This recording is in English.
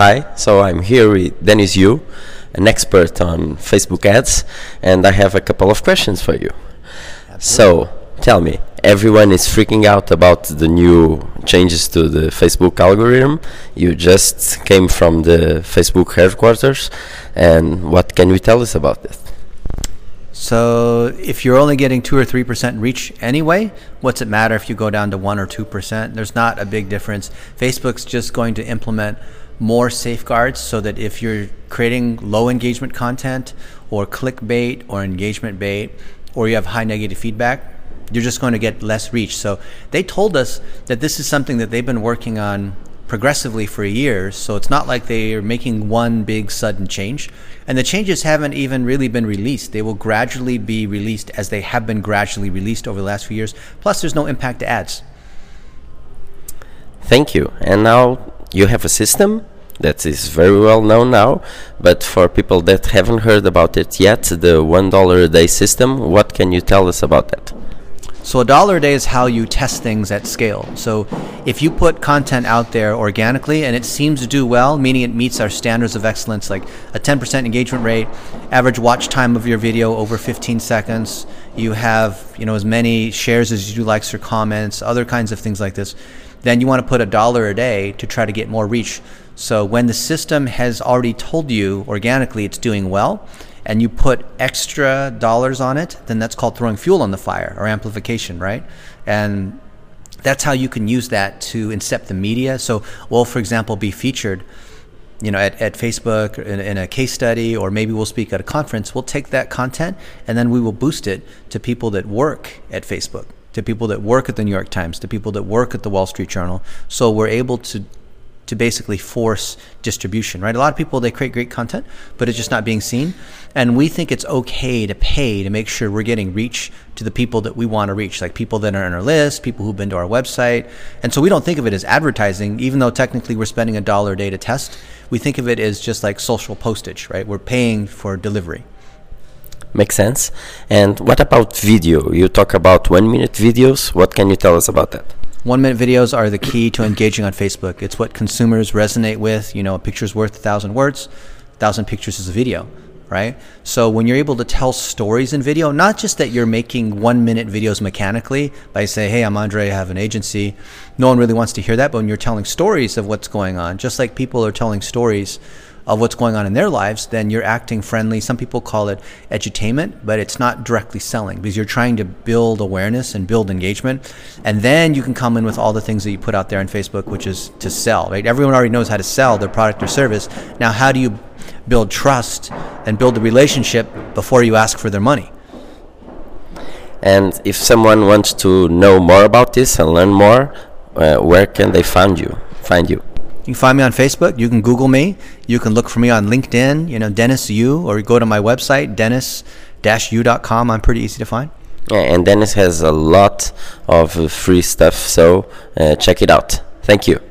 Hi, so I'm here with Dennis Yu, an expert on Facebook ads, and I have a couple of questions for you. So, tell me, everyone is freaking out about the new changes to the Facebook algorithm. You just came from the Facebook headquarters, and what can you tell us about this? So if you're only getting two or three percent reach anyway, what's it matter if you go down to one or two percent? There's not a big difference. Facebook's just going to implement more safeguards so that if you're creating low engagement content or clickbait or engagement bait or you have high negative feedback, you're just going to get less reach. So they told us that this is something that they've been working on progressively for years. So it's not like they're making one big sudden change. And the changes haven't even really been released. They will gradually be released as they have been gradually released over the last few years. Plus, there's no impact to ads. Thank you. And now you have a system that is very well known now, but for people that haven't heard about it yet, the $1 a day system, what can you tell us about that? So a dollar a day is how you test things at scale. So if you put content out there organically and it seems to do well, meaning it meets our standards of excellence, like a 10% engagement rate, average watch time of your video over 15 seconds, you have you know as many shares as you do likes or comments, other kinds of things like this, then you want to put a dollar a day to try to get more reach. So when the system has already told you organically it's doing well, and you put extra dollars on it, then that's called throwing fuel on the fire or amplification, right? And that's how you can use that to incept the media. So we'll, for example, be featured, you know, at, at Facebook in, in, a case study, or maybe we'll speak at a conference. We'll take that content and then we will boost it to people that work at Facebook, to people that work at the New York Times, to people that work at the Wall Street Journal. So we're able to to basically force distribution, right? A lot of people they create great content, but it's just not being seen. And we think it's okay to pay to make sure we're getting reach to the people that we want to reach, like people that are on our list, people who've been to our website. And so we don't think of it as advertising, even though technically we're spending a dollar a day to test. We think of it as just like social postage, right? We're paying for delivery. Makes sense. And what about video? You talk about one minute videos. What can you tell us about that? One minute videos are the key to engaging on Facebook. It's what consumers resonate with. You know, a picture's worth a thousand words, a thousand pictures is a video, right? So when you're able to tell stories in video, not just that you're making one minute videos mechanically by saying, hey, I'm Andre, I have an agency. No one really wants to hear that, but when you're telling stories of what's going on, just like people are telling stories of what's going on in their lives, then you're acting friendly. Some people call it edutainment, but it's not directly selling because you're trying to build awareness and build engagement. And then you can come in with all the things that you put out there on Facebook, which is to sell, right? Everyone already knows how to sell their product or service. Now, how do you build trust and build a relationship before you ask for their money? And if someone wants to know more about this and learn more, uh, where can they find you? Find you? You can find me on Facebook. You can Google me. You can look for me on LinkedIn, you know, Dennis Yu, or go to my website, dennisyu.com. I'm pretty easy to find. Yeah, and Dennis has a lot of free stuff, so uh, check it out. Thank you.